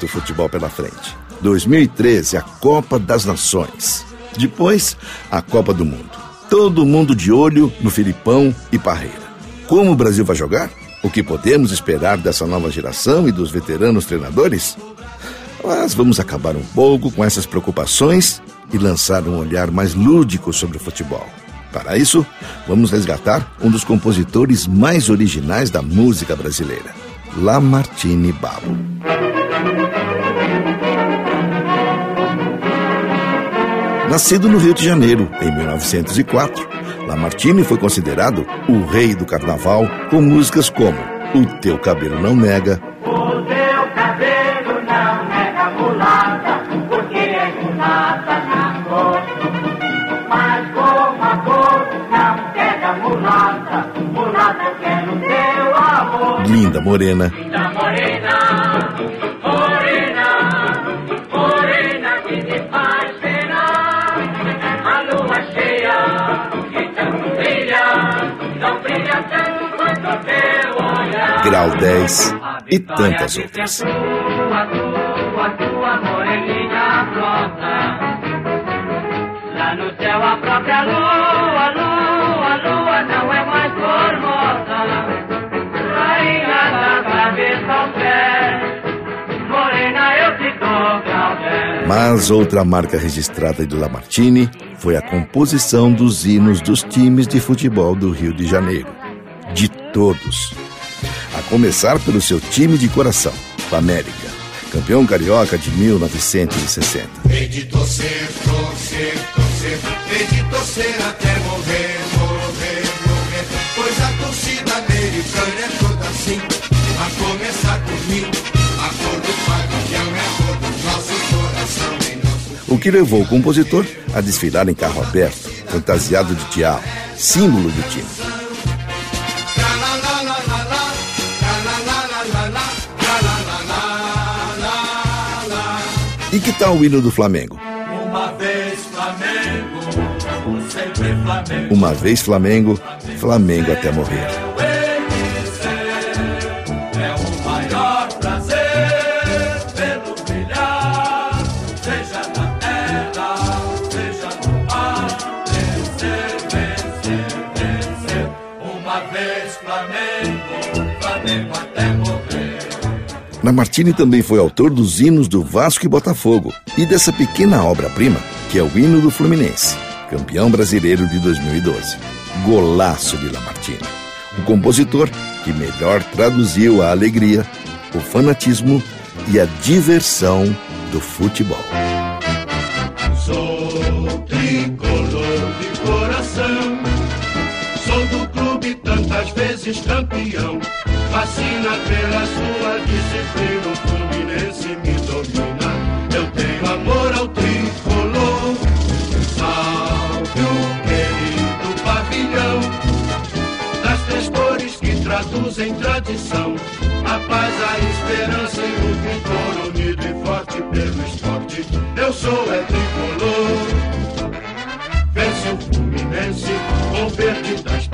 Muito futebol pela frente. 2013, a Copa das Nações. Depois, a Copa do Mundo. Todo mundo de olho no Filipão e Parreira. Como o Brasil vai jogar? O que podemos esperar dessa nova geração e dos veteranos treinadores? Mas vamos acabar um pouco com essas preocupações e lançar um olhar mais lúdico sobre o futebol. Para isso, vamos resgatar um dos compositores mais originais da música brasileira, Lamartine Babo. Nascido no Rio de Janeiro em 1904, Lamartine foi considerado o rei do carnaval com músicas como O Teu Cabelo Não Nega, Linda Morena, Linda morena, morena, morena que te faz penar. A lua cheia que tanto brilha, não brilha tanto quanto teu olhar. Grau 10 e tantas outras. Lá no céu a própria lua, Mas outra marca registrada de Lamartine foi a composição dos hinos dos times de futebol do Rio de Janeiro. De todos. A começar pelo seu time de coração, o América, campeão carioca de 1960. Hei de torcer, torcer, torcer, hei de torcer até O que levou o compositor a desfilar em carro aberto, fantasiado de diabo, símbolo do time. E que tal o hino do Flamengo? Uma vez Flamengo, sempre Flamengo. Uma vez Flamengo, Flamengo até morrer. Lamartine também foi autor dos hinos do Vasco e Botafogo e dessa pequena obra-prima, que é o hino do Fluminense, campeão brasileiro de 2012. Golaço de Lamartine. O compositor que melhor traduziu a alegria, o fanatismo e a diversão do futebol. Sou tricolor de coração. Sou do clube tantas vezes campeão. Fascina pela sua disciplina. O Fluminense me domina. Eu tenho amor ao tricolor. Salve o querido pavilhão. Das três cores que traduzem tradição. A paz, a esperança e o vigor unido e forte pelo esporte. Eu sou é tricolor. Vence o Fluminense com verde da esperança.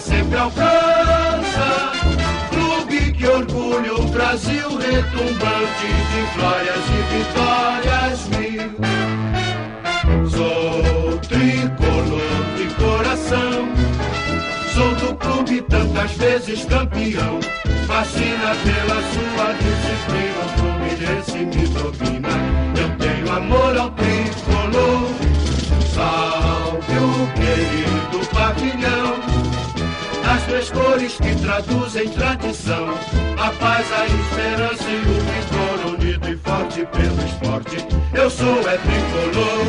Sempre alcança. Clube que orgulha o Brasil retumbante de glórias e vitórias mil. Sou tricolor de coração, sou do clube tantas vezes campeão. Fascina pela sua disciplina, cores que traduzem tradição, a paz, a esperança e o vigor unido e forte pelo esporte. Eu sou é tricolor,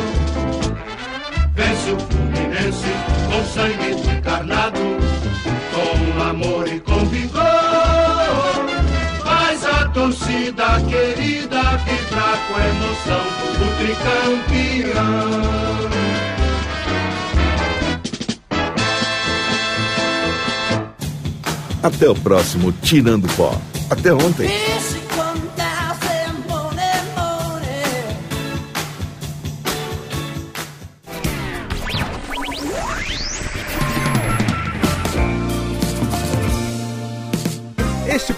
vence o Fluminense com sangue encarnado, com amor e com vigor. Faz a torcida querida vibrar com emoção, o tricampeão. Até o próximo Tirando Pó. Até ontem.